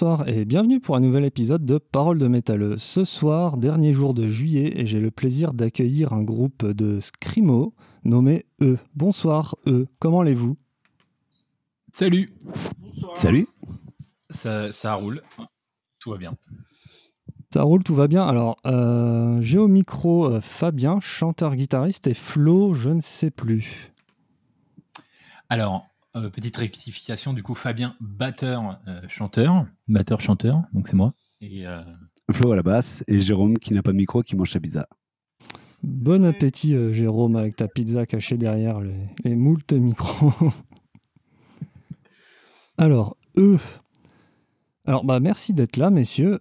Bonsoir et bienvenue pour un nouvel épisode de Parole de métalleux. Ce soir, dernier jour de juillet, et j'ai le plaisir d'accueillir un groupe de scrimo nommé E. Bonsoir E, comment allez-vous? Salut Salut ça, ça roule, tout va bien. Ça roule, tout va bien. Alors, euh, j'ai au micro euh, Fabien, chanteur-guitariste, et Flo, je ne sais plus. Alors, euh, petite rectification, du coup, Fabien, batteur, chanteur, batteur, chanteur, donc c'est moi. Et Flo à la basse et Jérôme qui n'a pas de micro qui mange sa pizza. Bon appétit, Jérôme, avec ta pizza cachée derrière les, les moultes micros. Alors, eux. Alors, bah, merci d'être là, messieurs.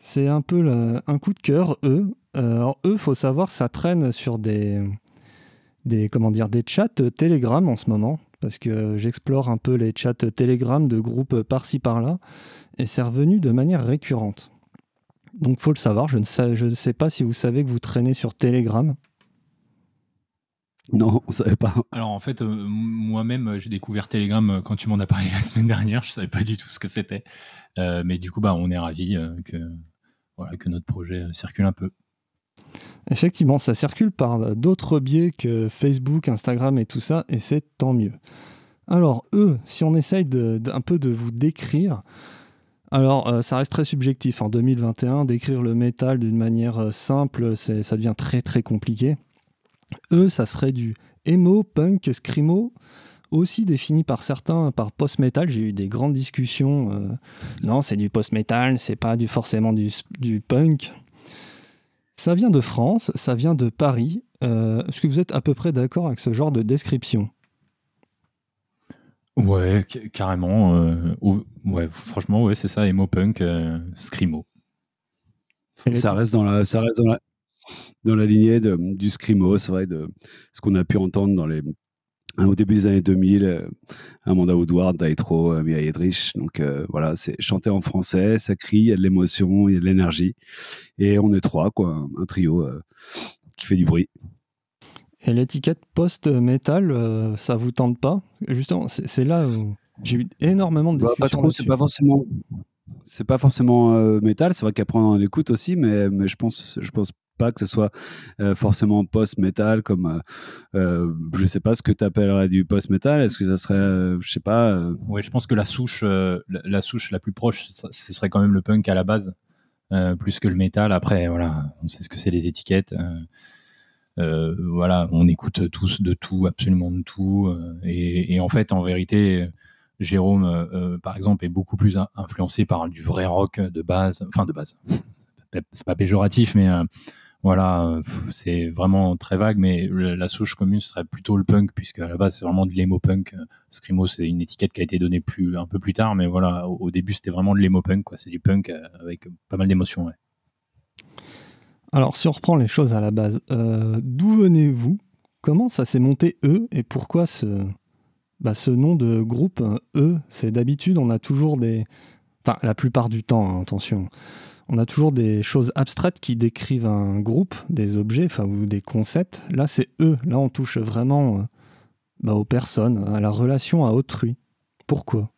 c'est un peu un coup de cœur, eux. alors, eux, faut savoir, ça traîne sur des, des, comment dire, des chats Telegram en ce moment parce que j'explore un peu les chats Telegram de groupes par-ci par-là, et c'est revenu de manière récurrente. Donc faut le savoir, je ne sais, je ne sais pas si vous savez que vous traînez sur Telegram. Non, on savait pas. Alors en fait, euh, moi-même, j'ai découvert Telegram euh, quand tu m'en as parlé la semaine dernière. Je savais pas du tout ce que c'était, euh, mais du coup, bah, on est ravis que voilà que notre projet circule un peu. Effectivement, ça circule par d'autres biais que Facebook, Instagram et tout ça, et c'est tant mieux. Alors, eux, si on essaye un peu de vous décrire, alors euh, ça reste très subjectif. En 2021, décrire le métal d'une manière euh, simple, ça devient très très compliqué. Eux, ça serait du emo, punk, screamo, aussi défini par certains par post-metal. J'ai eu des grandes discussions. Euh, non, c'est du post-metal, c'est pas du, forcément du punk. Ça vient de France, ça vient de Paris. Euh, est-ce que vous êtes à peu près d'accord avec ce genre de description? Ouais, carrément. Euh, ouais, franchement, ouais, c'est ça, emo punk, euh, scrimo. Ça reste dans la, ça reste dans la, dans la lignée de, du scrimo, c'est vrai, de ce qu'on a pu entendre dans les au début des années 2000, euh, Amanda Woodward, Daitro, euh, Mia Edrich. Donc euh, voilà, c'est chanter en français, ça crie, il y a de l'émotion, il y a de l'énergie. Et on est trois, quoi, un trio qui fait du bruit. Et l'étiquette post-metal, ça vous tente pas? Justement, c'est là où j'ai eu énormément de discussions. Bah, pas trop, c'est pas forcément. C'est pas forcément métal, c'est vrai qu'après on écoute aussi, mais, mais je pense, je pense pas que ce soit euh, forcément post-metal comme euh, euh, je sais pas ce que tu appellerais du post-metal. Est-ce que ça serait je sais pas oui je pense que la souche la, souche la plus proche ce serait quand même le punk à la base plus que le métal. Après voilà on sait ce que c'est les étiquettes voilà on écoute tous de tout absolument de tout et, en fait en vérité Jérôme par exemple est beaucoup plus influencé par du vrai rock de base enfin de base. C'est pas péjoratif mais voilà, euh, c'est vraiment très vague, mais la souche commune serait plutôt le punk, puisque à la base c'est vraiment de l'emo punk. Euh, Scrimo, c'est une étiquette qui a été donnée plus, un peu plus tard, mais voilà, au, début c'était vraiment de l'emo punk, C'est du punk euh, avec pas mal d'émotions, Alors, si on reprend les choses à la base, d'où venez-vous? Comment ça s'est monté E? Et pourquoi ce, bah, ce nom de groupe E? C'est d'habitude, on a toujours des. Enfin, la plupart du temps, hein, attention on a toujours des choses abstraites qui décrivent un groupe, des objets ou des concepts. Là, c'est eux. Là, on touche vraiment euh, bah, aux personnes, à la relation à autrui. Pourquoi?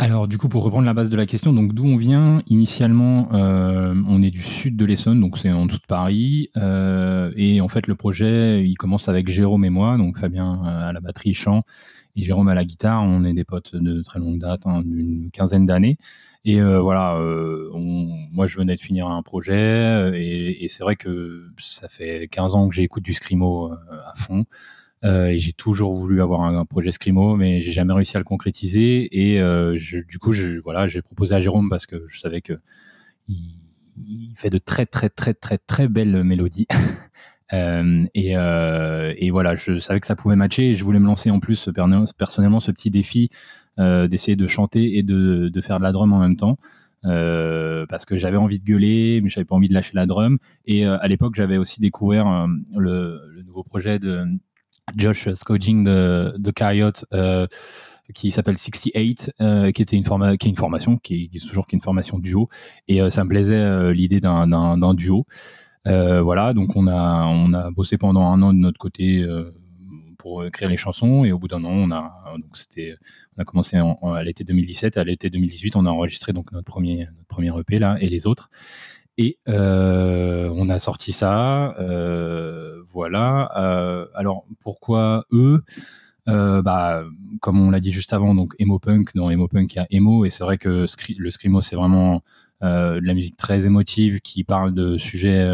Alors du coup pour reprendre la base de la question, donc d'où on vient? Initialement, euh, on est du sud de l'Essonne, donc c'est en dessous de Paris, euh, et en fait le projet il commence avec Jérôme et moi, donc Fabien à la batterie chant et Jérôme à la guitare, on est des potes de très longue date, hein, d'une quinzaine d'années, et euh, voilà, euh, moi je venais de finir un projet euh, et, c'est vrai que ça fait 15 ans que j'écoute du scrimo à fond. et j'ai toujours voulu avoir un, projet scrimo, mais j'ai jamais réussi à le concrétiser. Et du coup, je, voilà, j'ai proposé à Jérôme parce que je savais que il, fait de très très très très très belles mélodies. et, et, voilà, je savais que ça pouvait matcher et je voulais me lancer en plus personnellement ce petit défi euh, d'essayer de chanter et de, faire de la drum en même temps. Euh, parce que j'avais envie de gueuler, mais j'avais pas envie de lâcher la drum. Et euh, à l'époque, j'avais aussi découvert le, nouveau projet de Josh Scoging de, de qui s'appelle 68, qui était une, est une formation, qui est toujours une formation duo. Et ça me plaisait l'idée d'un duo. Voilà, donc on a, on a bossé pendant un an de notre côté pour écrire les chansons. Et au bout d'un an, on a, donc on a commencé à l'été 2017. À l'été 2018, on a enregistré donc notre premier, notre premier EP là et les autres. Et on a sorti ça. voilà. alors pourquoi eux? Bah, comme on l'a dit juste avant, donc emo punk, dans emo punk il y a emo, et c'est vrai que le screamo c'est vraiment de la musique très émotive qui parle de sujets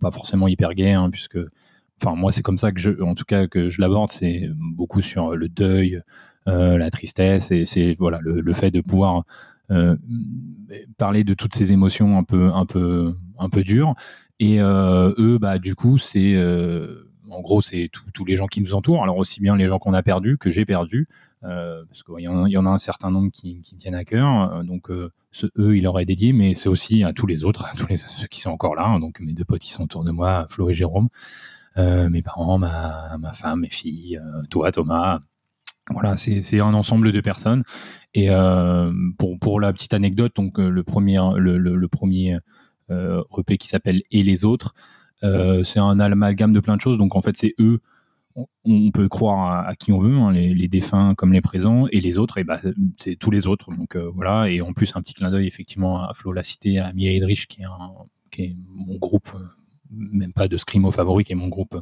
pas forcément hyper gays, hein, puisque enfin moi c'est comme ça que je en tout cas que je l'aborde. C'est beaucoup sur le deuil euh, la tristesse et c'est voilà le, fait de pouvoir euh, parler de toutes ces émotions un peu un peu un peu dures. Et euh, eux bah du coup c'est en gros c'est tous les gens qui nous entourent. Alors aussi bien les gens qu'on a perdus que j'ai perdus parce qu'il y, en a un certain nombre qui, me tiennent à cœur donc ce, eux il leur est dédié mais c'est aussi à tous les autres à tous ceux qui sont encore là donc mes deux potes qui sont autour de moi Flo et Jérôme euh, mes parents, ma, ma, femme, mes filles, euh, toi, Thomas. Voilà, c'est un ensemble de personnes. Et euh, pour, pour, la petite anecdote, donc le premier, le, premier EP qui s'appelle Et les autres, c'est un amalgame de plein de choses. Donc en fait, c'est eux on peut croire à, qui on veut, hein, les, défunts comme les présents, et les autres, et bah, c'est tous les autres. Donc voilà, et en plus un petit clin d'œil effectivement à Flo la cité, à Mia Edrich, qui est, mon groupe même pas de Scrimo favori, qui est mon groupe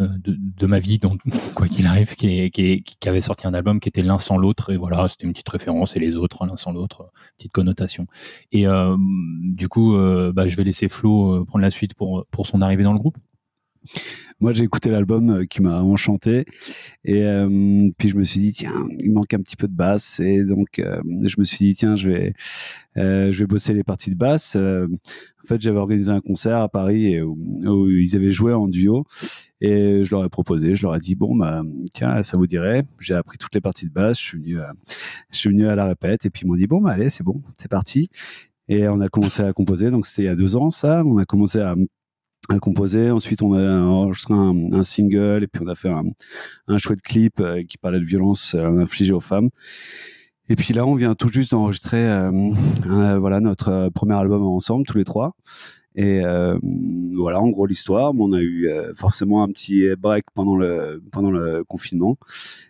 euh, de, ma vie, donc quoi qu'il arrive, qui, avait sorti un album qui était l'un sans l'autre, et voilà, c'était une petite référence, et les autres, l'un sans l'autre, petite connotation. Et euh, du coup, euh, bah, je vais laisser Flo prendre la suite pour son arrivée dans le groupe. Moi, j'ai écouté l'album qui m'a enchanté. Et puis, je me suis dit, tiens, il manque un petit peu de basse. Et donc, je me suis dit, tiens, je vais, je vais bosser les parties de basse. en fait, j'avais organisé un concert à Paris où, ils avaient joué en duo. Et je leur ai proposé, je leur ai dit, bon, bah, tiens, ça vous dirait. J'ai appris toutes les parties de basse. Je suis venu, à, je suis venu à la répète. Et puis, ils m'ont dit, bon, bah, allez, c'est bon, c'est parti. Et on a commencé à composer. Donc, c'était il y a deux ans, ça. On a commencé à à composer. Ensuite, on a enregistré un, single et puis on a fait un, chouette clip euh, qui parlait de violence euh, infligée aux femmes. Et puis là, on vient tout juste d'enregistrer euh, voilà notre premier album ensemble, tous les trois. Et euh, voilà, en gros l'histoire. On a eu euh, forcément un petit break pendant le confinement,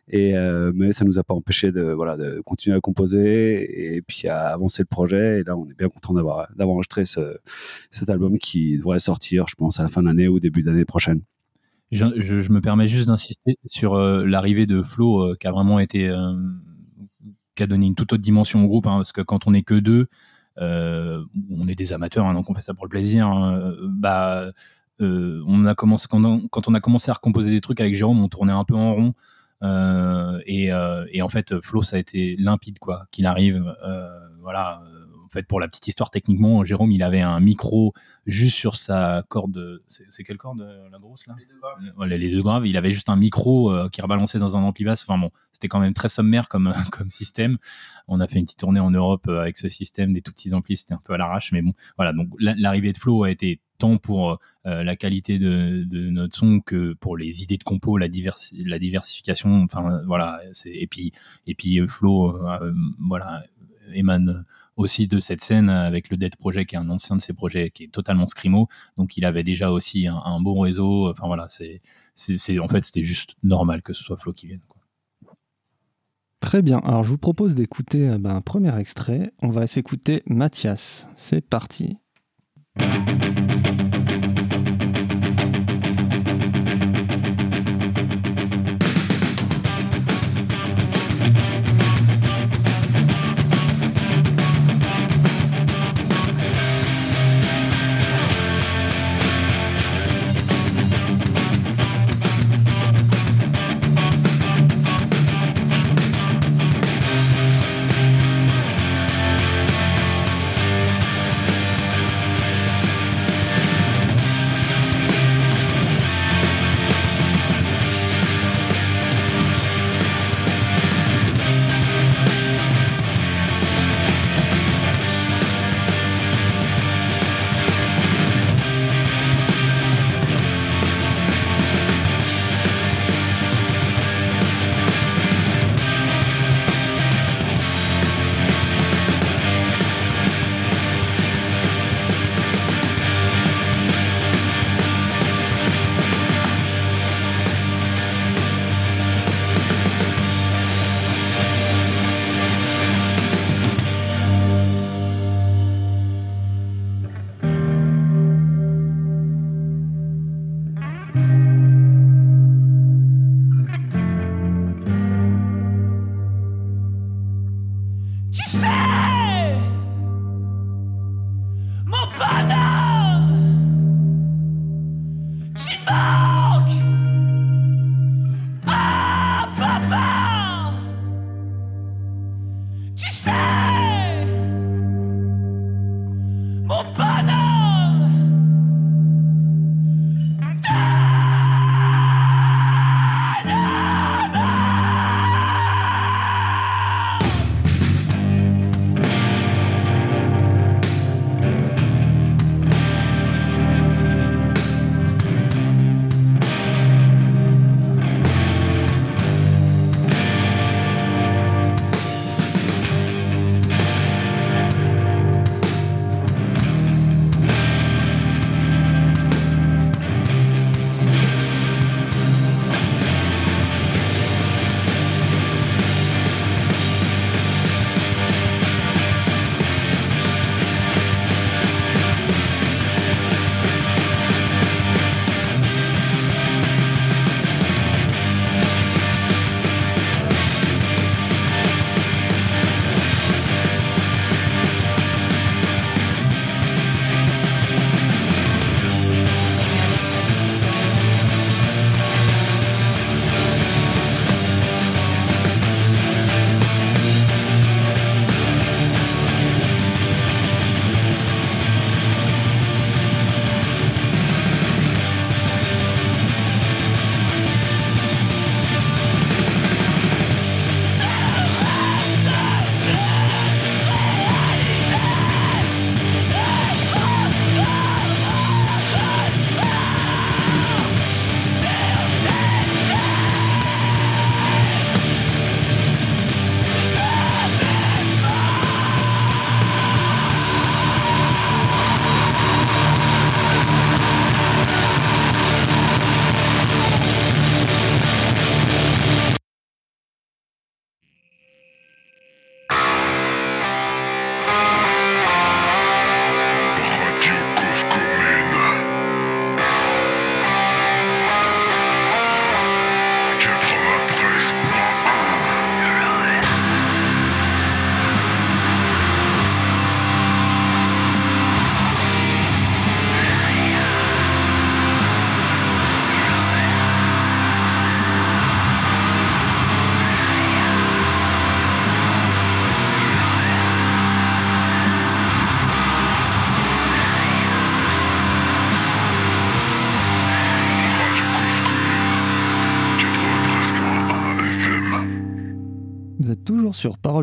et euh, mais ça nous a pas empêché de voilà de continuer à composer et puis à avancer le projet. Et là, on est bien content d'avoir enregistré ce, cet album qui devrait sortir, je pense, à la fin de l'année ou début d'année prochaine. Je, me permets juste d'insister sur l'arrivée de Flo, qui a vraiment été qui a donné une toute autre dimension au groupe, hein, parce que quand on est que deux, on est des amateurs, hein, donc on fait ça pour le plaisir. Hein. bah, euh, on a commencé quand on, a commencé à recomposer des trucs avec Jérôme, on tournait un peu en rond. Euh, et, en fait, Flo, ça a été limpide, quoi, qu'il arrive. voilà, fait, pour la petite histoire, techniquement, Jérôme, il avait un micro juste sur sa corde. C'est quelle corde, euh, la grosse là? Les deux graves. Euh, les deux graves. Il avait juste un micro euh, qui rebalançait dans un ampli basse. Enfin bon, c'était quand même très sommaire comme, comme système. On a fait une petite tournée en Europe avec ce système, des tout petits amplis, c'était un peu à l'arrache. Mais bon, voilà. Donc l'arrivée de Flo a été tant pour la qualité de, notre son que pour les idées de compo, la, la diversification. Enfin voilà. Et puis, et puis Flo, voilà, émane aussi de cette scène avec le Dead Project, qui est un ancien de ses projets, qui est totalement scrimo. Donc il avait déjà aussi un, bon réseau. Enfin voilà, c'est, c'est, en fait, c'était juste normal que ce soit Flo qui vienne. Très bien. Alors je vous propose d'écouter euh, ben, un premier extrait. On va s'écouter Mathias. C'est parti.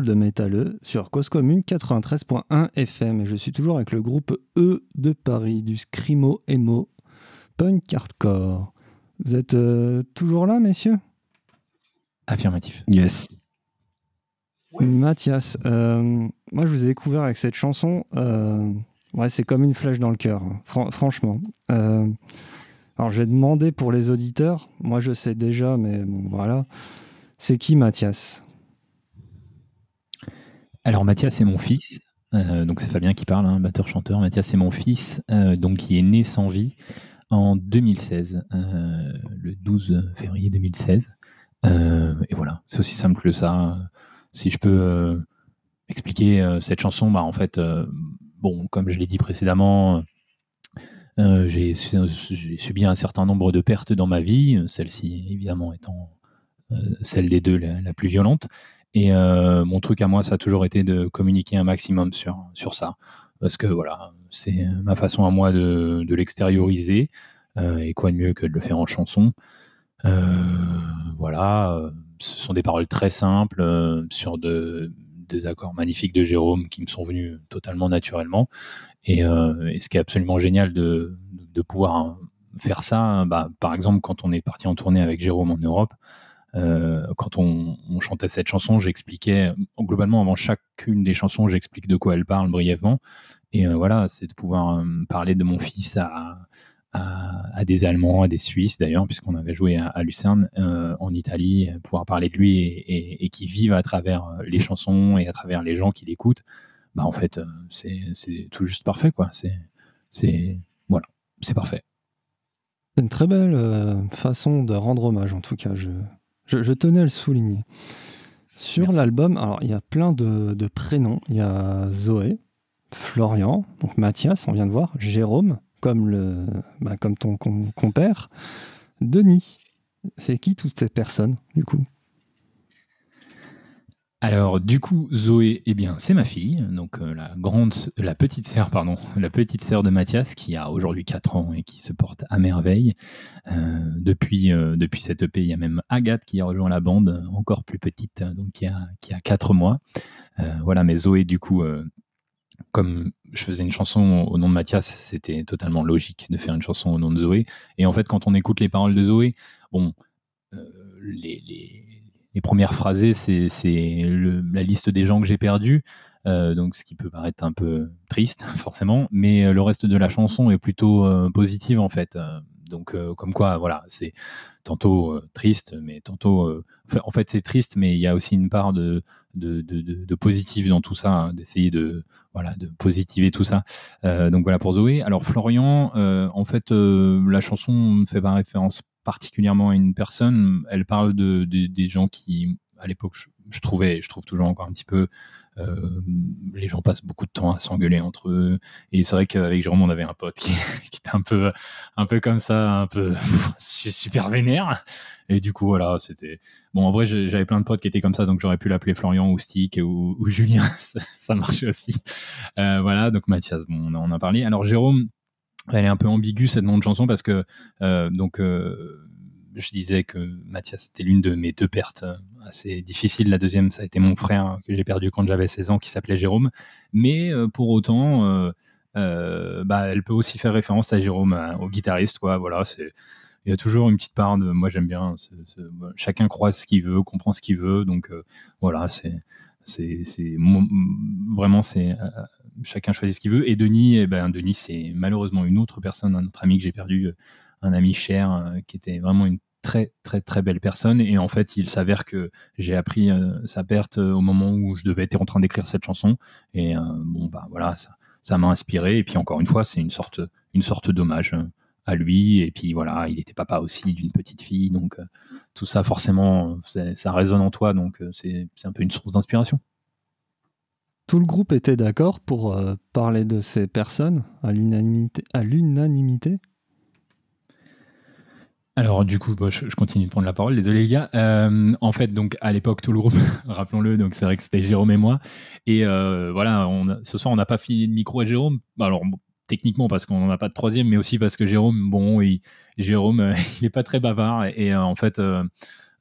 Toujours sur Parole de Métalleux, sur Cause Commune 93.1 FM. Et je suis toujours avec le groupe E de Paris, du Scrimo Emo, punk hardcore. Vous êtes euh, toujours là, messieurs? Affirmatif. Yes. Mathias, euh, moi je vous ai découvert avec cette chanson. Euh, ouais, c'est comme une flèche dans le cœur, hein. franchement. alors je vais demander pour les auditeurs. Moi je sais déjà, mais bon, voilà. C'est qui Mathias? Alors Mathias c'est mon fils, euh, donc c'est Fabien qui parle, hein, batteur-chanteur. Mathias c'est mon fils, euh, donc qui est né sans vie en 2016, euh, le 12 février 2016. et voilà, c'est aussi simple que ça. Si je peux expliquer cette chanson, bah en fait, bon, comme je l'ai dit précédemment, j'ai subi un certain nombre de pertes dans ma vie, celle-ci évidemment étant celle des deux la plus violente. Et euh, mon truc à moi, ça a toujours été de communiquer un maximum sur, sur ça. Parce que voilà, c'est ma façon à moi de, l'extérioriser. Euh, et quoi de mieux que de le faire en chanson. Euh, voilà, ce sont des paroles très simples sur de, des accords magnifiques de Jérôme qui me sont venus totalement naturellement. Et, et ce qui est absolument génial de, de pouvoir faire ça, bah, par exemple, quand on est parti en tournée avec Jérôme en Europe, euh, quand on, chantait cette chanson, j'expliquais globalement avant chacune des chansons, j'explique de quoi elle parle brièvement. Et euh, voilà, c'est de pouvoir euh, parler de mon fils à, des Allemands, à des Suisses d'ailleurs, puisqu'on avait joué à, Lucerne en Italie, pouvoir parler de lui et, et, qui vivent à travers les chansons et à travers les gens qui l'écoutent. Bah en fait, c'est tout juste parfait quoi. C'est voilà, c'est parfait. C'est une très belle façon de rendre hommage en tout cas. Je, je, tenais à le souligner. Sur l'album, alors il y a plein de, prénoms. Il y a Zoé, Florian, donc Mathias, on vient de voir, Jérôme, comme, le, bah, comme ton compère, Denis. C'est qui toutes ces personnes, du coup? Alors du coup, Zoé, eh bien, c'est ma fille, donc euh, la grande, la petite sœur, pardon, la petite sœur de Mathias, qui a aujourd'hui 4 ans et qui se porte à merveille. Euh, depuis, euh, depuis cette EP, il y a même Agathe qui a rejoint la bande, encore plus petite, donc qui a, a 4 mois. voilà, mais Zoé, du coup, comme je faisais une chanson au nom de Mathias, c'était totalement logique de faire une chanson au nom de Zoé. Et en fait, quand on écoute les paroles de Zoé, bon, les premières phrasées, c'est la liste des gens que j'ai perdus. Euh, donc ce qui peut paraître un peu triste forcément, mais euh, le reste de la chanson est plutôt euh, positive en fait. donc comme quoi, voilà, c'est tantôt triste, mais tantôt, en fait c'est triste, mais il y a aussi une part de de, de, positif dans tout ça, hein, d'essayer de voilà de positiver tout ça. donc voilà pour Zoé. Alors Florian, en fait, la chanson ne fait pas référence particulièrement à une personne. Elle parle de, des gens qui, à l'époque, je, trouvais, je trouve toujours encore un petit peu, euh, les gens passent beaucoup de temps à s'engueuler entre eux. Et c'est vrai qu'avec Jérôme, on avait un pote qui, était un peu, un peu comme ça, un peu super vénère. Et du coup, voilà, c'était. Bon, en vrai, j'avais plein de potes qui étaient comme ça, donc j'aurais pu l'appeler Florian ou Stick ou, Julien. ça, marchait aussi. Euh, voilà, donc Mathias, bon, on en a parlé. Alors, Jérôme, elle est un peu ambiguë cette nom de chanson parce que euh, donc euh, je disais que Mathias était l'une de mes deux pertes euh, assez difficiles. La deuxième, ça a été mon frère que j'ai perdu quand j'avais 16 ans, qui s'appelait Jérôme. Mais pour autant, bah, elle peut aussi faire référence à Jérôme, au guitariste. Quoi. Voilà, c'est il y a toujours une petite part de moi j'aime bien chacun croit ce qu'il veut comprend ce qu'il veut donc voilà c'est c'est vraiment c'est chacun choisit ce qu'il veut. Et Denis, eh ben, Denis, c'est malheureusement une autre personne, un autre ami que j'ai perdu, euh, un ami cher, euh, qui était vraiment une très très très belle personne. Et en fait, il s'avère que j'ai appris euh, sa perte au moment où je devais être en train d'écrire cette chanson. Et bon, bah voilà, ça, m'a inspiré. Et puis encore une fois, c'est une sorte, une sorte d'hommage à lui. Et puis voilà, il était papa aussi d'une petite fille. Donc tout ça, forcément, ça résonne en toi. Donc c'est un peu une source d'inspiration tout le groupe était d'accord pour euh, parler de ces personnes à l'unanimité alors du coup, je, continue de prendre la parole, désolé les gars. Euh, en fait, donc à l'époque, tout le groupe, rappelons-le, donc c'est vrai que c'était Jérôme et moi. Et euh, voilà, on ce soir, on n'a pas fini de micro à Jérôme. Alors techniquement parce qu'on n'en a pas de troisième, mais aussi parce que Jérôme, bon, Jérôme, il n'est pas très bavard et, en fait,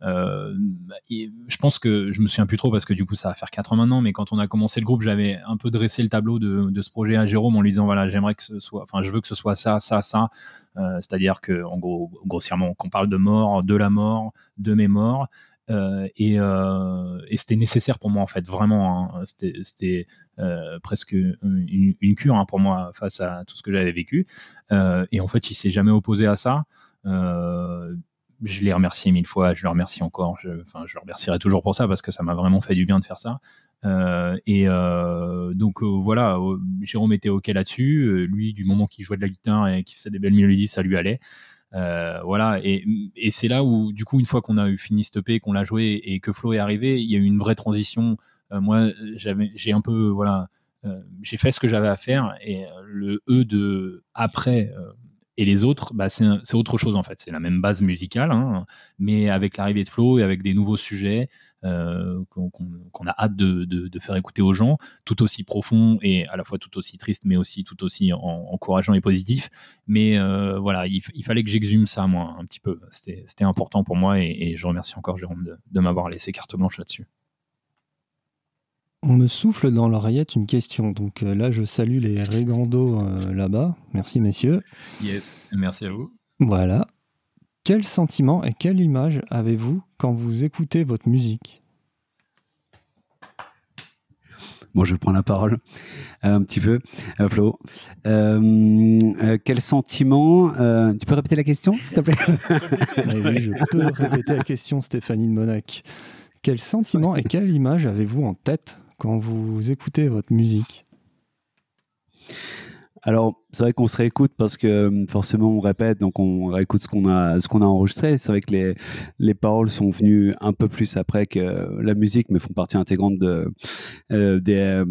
je pense que je me souviens plus trop parce que du coup ça va faire 4 ans maintenant, mais quand on a commencé le groupe, j'avais un peu dressé le tableau de, ce projet à Jérôme en lui disant voilà, j'aimerais que ce soit, enfin, je veux que ce soit ça, ça, ça. C'est-à-dire que, gros, grossièrement, qu'on parle de mort, de la mort, de mes morts. et, c'était nécessaire pour moi en fait vraiment hein. c'était presque une, cure hein, pour moi face à tout ce que j'avais vécu et en fait il s'est jamais opposé à ça je l'ai remercié mille fois, je le remercie encore, je, enfin, je le remercierai toujours pour ça parce que ça m'a vraiment fait du bien de faire ça. Euh, et euh, donc euh, voilà, Jérôme était ok là-dessus. lui, du moment qu'il jouait de la guitare et qu'il faisait des belles mélodies, ça lui allait. voilà, et, et c'est là où, du coup, une fois qu'on a eu fini EP, qu'on l'a joué et que Flo est arrivé, il y a eu une vraie transition. Moi, j'avais, j'ai un peu, voilà, j'ai fait ce que j'avais à faire et le E de après et les autres, bah, c'est autre chose en fait. C'est la même base musicale, hein, mais avec l'arrivée de Flo et avec des nouveaux sujets euh, qu'on a hâte de, faire écouter aux gens, tout aussi profond et à la fois tout aussi triste, mais aussi tout aussi encourageant et positif. Mais euh, voilà, il, fallait que j'exhume ça, moi, un petit peu. C'était important pour moi et, je remercie encore Jérôme de, de m'avoir laissé carte blanche là-dessus. On me souffle dans l'oreillette une question. Donc euh, là, je salue les Régando euh, là-bas. Merci, messieurs. Yes, merci à vous. Voilà. Quel sentiment et quelle image avez-vous quand vous écoutez votre musique? Bon, je prends la parole euh, un petit peu, Flo. quel sentiment Tu peux répéter la question, s'il te plaît? Oui, je peux répéter la question, Stéphanie de Monac. Quel sentiment et quelle image avez-vous en tête? Quand vous écoutez votre musique? Alors, c'est vrai qu'on se réécoute parce que euh, forcément on répète, donc on réécoute ce qu'on a, ce qu'on a enregistré. C'est vrai que les, les paroles sont venues un peu plus après que la musique, mais font partie intégrante de, euh, des, euh,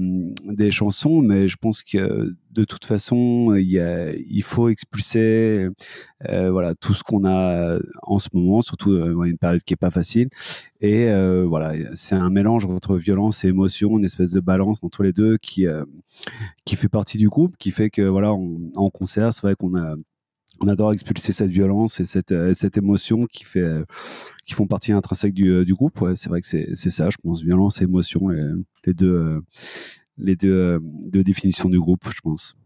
des chansons. Mais je pense que de toute façon, il, y a, il faut expulser voilà tout ce qu'on a en ce moment, surtout une période qui est pas facile. Et voilà, c'est un mélange entre violence et émotion, une espèce de balance entre les deux qui qui fait partie du groupe, qui fait que voilà, en concert, c'est vrai qu'on adore expulser cette violence et cette, cette émotion qui fait qui font partie intrinsèque du, du groupe. C'est vrai que c'est ça, je pense, violence et émotion, les, les deux les deux, deux définitions du groupe, je pense.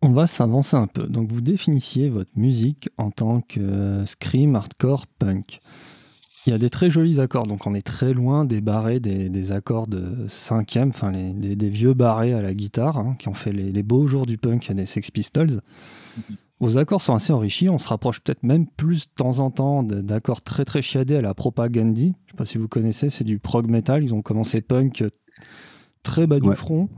On va s'avancer un peu. Donc vous définissiez votre musique en tant que scream, hardcore, punk. Il y a des très jolis accords, donc on est très loin des barrés, des, accords de cinquième, enfin des, vieux barrés à la guitare, hein, qui ont fait les, beaux jours du punk des Sex Pistols. Mhm. Vos accords sont assez enrichis, on se rapproche peut-être même plus de temps en temps d'accords très très chiadés à la Propagandhi. Je ne sais pas si vous connaissez, c'est du prog metal, ils ont commencé punk très bas du front,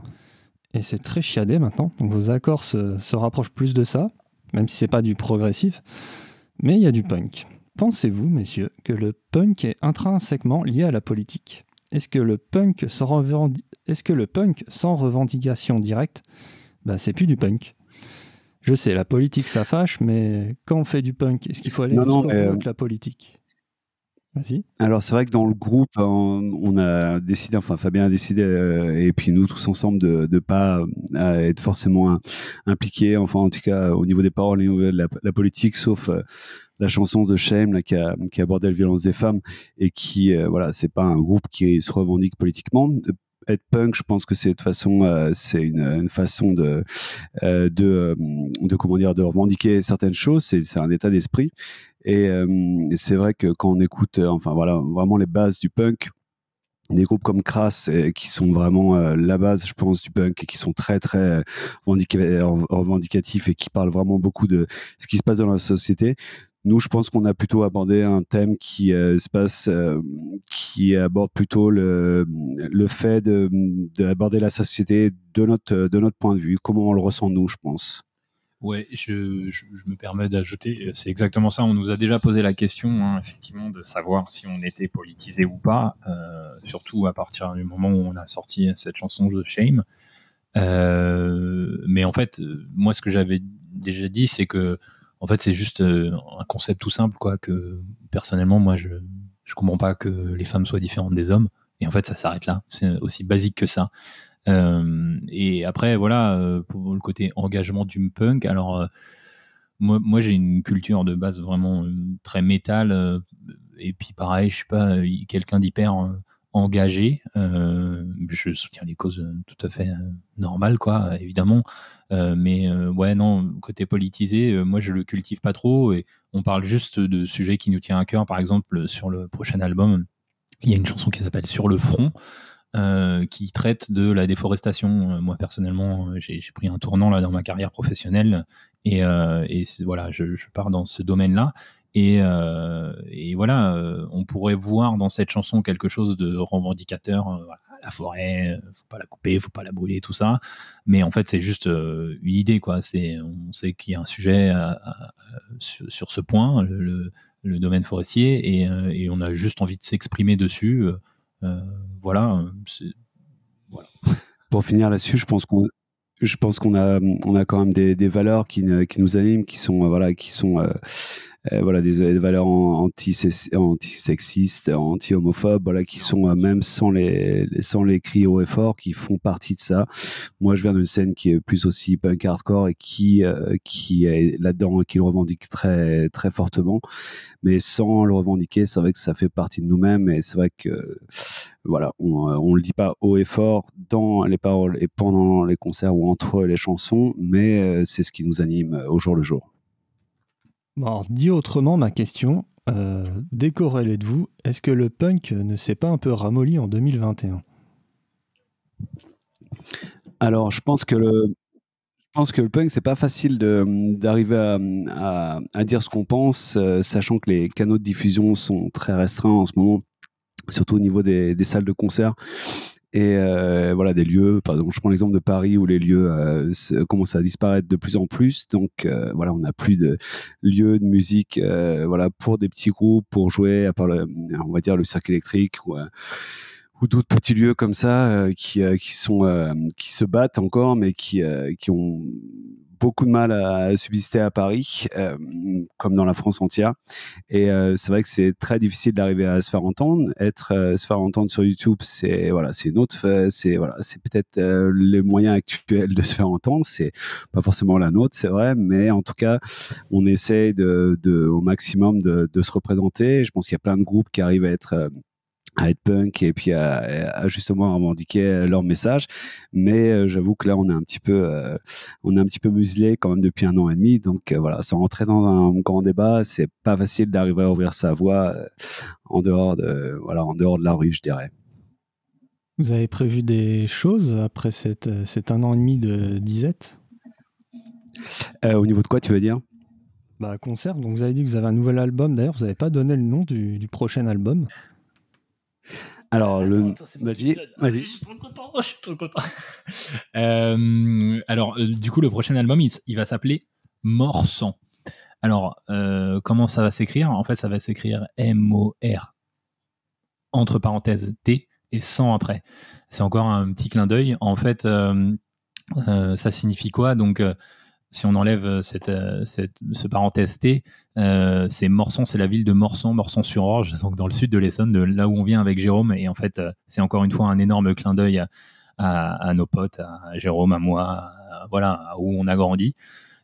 et c'est très chiadé maintenant, donc vos accords se, se rapprochent plus de ça, même si c'est pas du progressif, mais il y a du punk. Pensez-vous, messieurs, que le punk est intrinsèquement lié à la politique? Est-ce que, le punk sans Est que le punk sans revendication directe, bah, c'est plus du punk. Je sais, la politique ça fâche, mais quand on fait du punk, est-ce qu'il faut aller jusqu'au euh, la politique? Vas-y. Alors c'est vrai que dans le groupe, on a décidé, enfin Fabien a décidé, euh, et puis nous tous ensemble, de ne pas euh, être forcément impliqués, enfin en tout cas au niveau des paroles et au niveau de la, politique, sauf la chanson The Shame qui, abordait la violence des femmes et qui, euh, voilà, c'est pas un groupe qui se revendique politiquement. Être punk, je pense que c'est de façon, euh, c'est une, façon de, euh, de, comment dire, de revendiquer certaines choses. C'est un état d'esprit. Et c'est vrai que quand on écoute, enfin voilà, vraiment les bases du punk, des groupes comme Crass qui sont vraiment la base, je pense, du punk et qui sont très très revendicatifs et qui parlent vraiment beaucoup de ce qui se passe dans la société. Nous, je pense qu'on a plutôt abordé un thème qui euh, se passe, euh, qui aborde plutôt le, fait d'aborder la société de notre, de notre point de vue, comment on le ressent nous, je pense. Ouais, je, je, me permets d'ajouter, euh, c'est exactement ça. On nous a déjà posé la question, hein, effectivement, de savoir si on était politisé ou pas, surtout à partir du moment où on a sorti cette chanson de Shame. mais en fait, moi, ce que j'avais déjà dit, c'est que en fait, c'est juste euh, un concept tout simple, quoi, que personnellement, moi, je je comprends pas que les femmes soient différentes des hommes. Et en fait, ça s'arrête là. C'est aussi basique que ça. Euh, et après, voilà, euh, pour le côté engagement du punk, alors moi, j'ai une culture de base vraiment très métal. et puis pareil, je suis pas quelqu'un d'hyper engagé. je soutiens des causes tout à fait normales, quoi, évidemment. mais ouais, non, côté politisé, moi je le cultive pas trop. Et on parle juste de sujets qui nous tiennent à cœur. Par exemple, sur le prochain album, il y a une chanson qui s'appelle Sur le front. Euh, qui traite de la déforestation. Euh, moi personnellement, euh, j'ai pris un tournant là dans ma carrière professionnelle et, voilà, je, je, pars dans ce domaine-là. Et, et, voilà, on pourrait voir dans cette chanson quelque chose de revendicateur. Voilà, la forêt, faut pas la couper, faut pas la brûler, tout ça. Mais en fait, c'est juste une idée, quoi. C'est, on sait qu'il y a un sujet sur, ce point, le, domaine forestier, et, on a juste envie de s'exprimer dessus. Euh, voilà. Pour finir là-dessus, je pense qu'on je pense qu'on a, on a quand même des, valeurs qui, nous animent, qui sont, voilà, qui sont euh, euh, voilà, des, valeurs anti-sexistes, anti-homophobes, voilà, qui sont euh, même sans les, sans les cris haut et fort, qui font partie de ça. Moi, je viens d'une scène qui est plus aussi punk hardcore et qui, euh, qui est là-dedans, qui le revendique très, très fortement. Mais sans le revendiquer, c'est vrai que ça fait partie de nous-mêmes et c'est vrai que, voilà, on, on le dit pas haut et fort dans les paroles et pendant les concerts ou entre les chansons, mais c'est ce qui nous anime au jour le jour. Bon, dit autrement, ma question, euh, décorrélez-vous, est-ce que le punk ne s'est pas un peu ramolli en 2021 Alors, je pense que le, je pense que le punk, c'est pas facile d'arriver à, dire ce qu'on pense, euh, sachant que les canaux de diffusion sont très restreints en ce moment, surtout au niveau des salles de concert et euh, voilà des lieux par exemple je prends l'exemple de Paris où les lieux euh, commencent à disparaître de plus en plus. Donc euh, voilà on n'a plus de lieux de musique voilà pour des petits groupes pour jouer à part le, on va dire le cercle électrique ou ou d'autres petits lieux comme ça qui, qui sont qui se battent encore mais qui qui ont beaucoup de mal à subsister à Paris, euh, comme dans la France entière. Et euh, c'est vrai que c'est très difficile d'arriver à se faire entendre. Être, euh, se faire entendre sur YouTube, c'est voilà, c'est une autre, c'est voilà, c'est peut-être les moyens actuels de se faire entendre. C'est pas forcément la nôtre, c'est vrai, mais en tout cas, on essaie de, de au maximum de, de, se représenter. Je pense qu'il y a plein de groupes qui arrivent à être à être punk et puis à, justement revendiquer leur message. Mais euh, j'avoue que là, on est un petit peu, euh, on est un petit peu muselé quand même depuis un an et demi. Donc euh, voilà, sans rentrer dans un grand débat, c'est pas facile d'arriver à ouvrir sa voix en dehors de, voilà, en dehors de la rue, je dirais. Vous avez prévu des choses après cette, cet un an et demi de disette? Au niveau de quoi, tu veux dire? Bah, concert. Donc vous avez dit que vous avez un nouvel album. D'ailleurs, vous n'avez pas donné le nom du, du prochain album. Alors, le... vas-y, vas-y. Je suis trop content, je suis trop content. Euh, alors, euh, du coup, le prochain album, il, va s'appeler Mort Alors, euh, comment ça va s'écrire? En fait, ça va s'écrire M-O-R, entre parenthèses T, et 100 après. C'est encore un petit clin d'œil. En fait, ça signifie quoi? Donc, si on enlève euh, euh, cette, ce parenthèse T, euh, c'est Morson, c'est la ville de Morson, Morson-sur-Orge, donc dans le sud de l'Essonne, de là où on vient avec Jérôme. Et en fait, c'est encore une fois un énorme clin d'œil à, nos potes, à Jérôme, à moi, voilà, où on a grandi.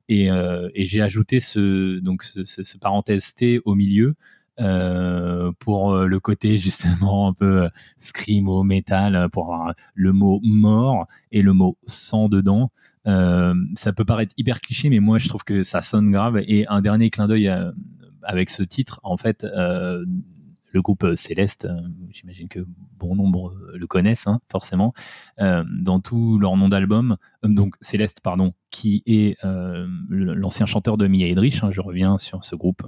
Et, j'ai ajouté ce, donc ce, parenthèse T au milieu pour le côté justement un peu screamo, métal, pour avoir le mot mort et le mot sang dedans. Euh, ça peut paraître hyper cliché, mais moi je trouve que ça sonne grave. Et un dernier clin d'œil euh, avec ce titre, en fait, euh, le groupe Céleste, j'imagine que bon nombre le connaissent, hein, forcément, dans tout leur nom d'album. donc Céleste, pardon, qui est l'ancien chanteur de Mia Edrich. Hein, je reviens sur ce groupe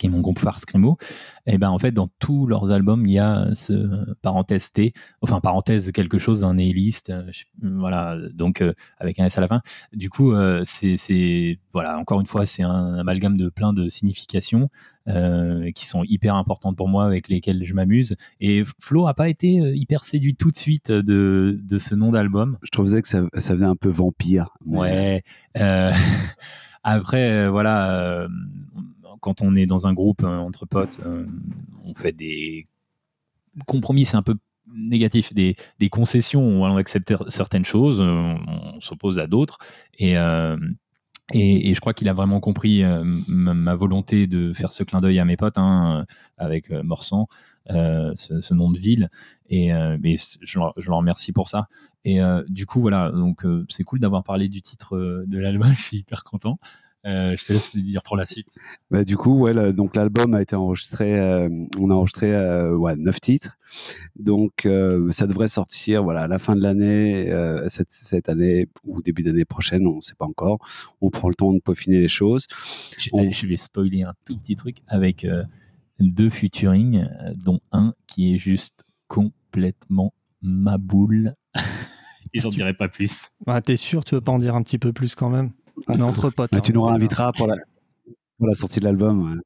qui est mon groupe phare Scrimo, et ben en fait dans tous leurs albums il y a ce parenthèse T, enfin parenthèse quelque chose d'un nihiliste, euh, voilà donc euh, avec un S à la fin. Du coup euh, c'est voilà encore une fois c'est un amalgame de plein de significations qui sont hyper importantes pour moi avec lesquelles je m'amuse. Et Flo a pas été hyper séduit tout de suite de, de ce nom d'album. Je trouvais que ça, ça faisait un peu vampire. Ouais. après voilà quand on est dans un groupe euh, entre potes, euh, on fait des compromis, c'est un peu négatif, des, concessions, on accepte certaines choses, on, s'oppose à d'autres, et, euh, Et, je crois qu'il a vraiment compris ma, volonté de faire ce clin d'œil à mes potes hein, avec Morsan, ce, nom de ville. Et, je, je, leur, remercie pour ça. Et du coup, voilà, donc c'est cool d'avoir parlé du titre de l'album. Je suis hyper content. Euh, je te laisse le dire pour la suite. Bah, du coup, ouais, donc l'album a été enregistré, euh, on a enregistré euh, ouais, 9 titres. Donc ça devrait sortir voilà, à la fin de l'année, cette, cette, année ou début d'année prochaine, on ne sait pas encore. On prend le temps de peaufiner les choses. Je, vais spoiler un tout petit truc avec deux featuring, dont un qui est juste complètement ma boule. Et j'en dirai pas plus. Ah, T'es sûr, tu veux pas en dire un petit peu plus quand même? On est entre potes. Bah, tu hein. nous réinviteras pour la, pour la sortie de l'album.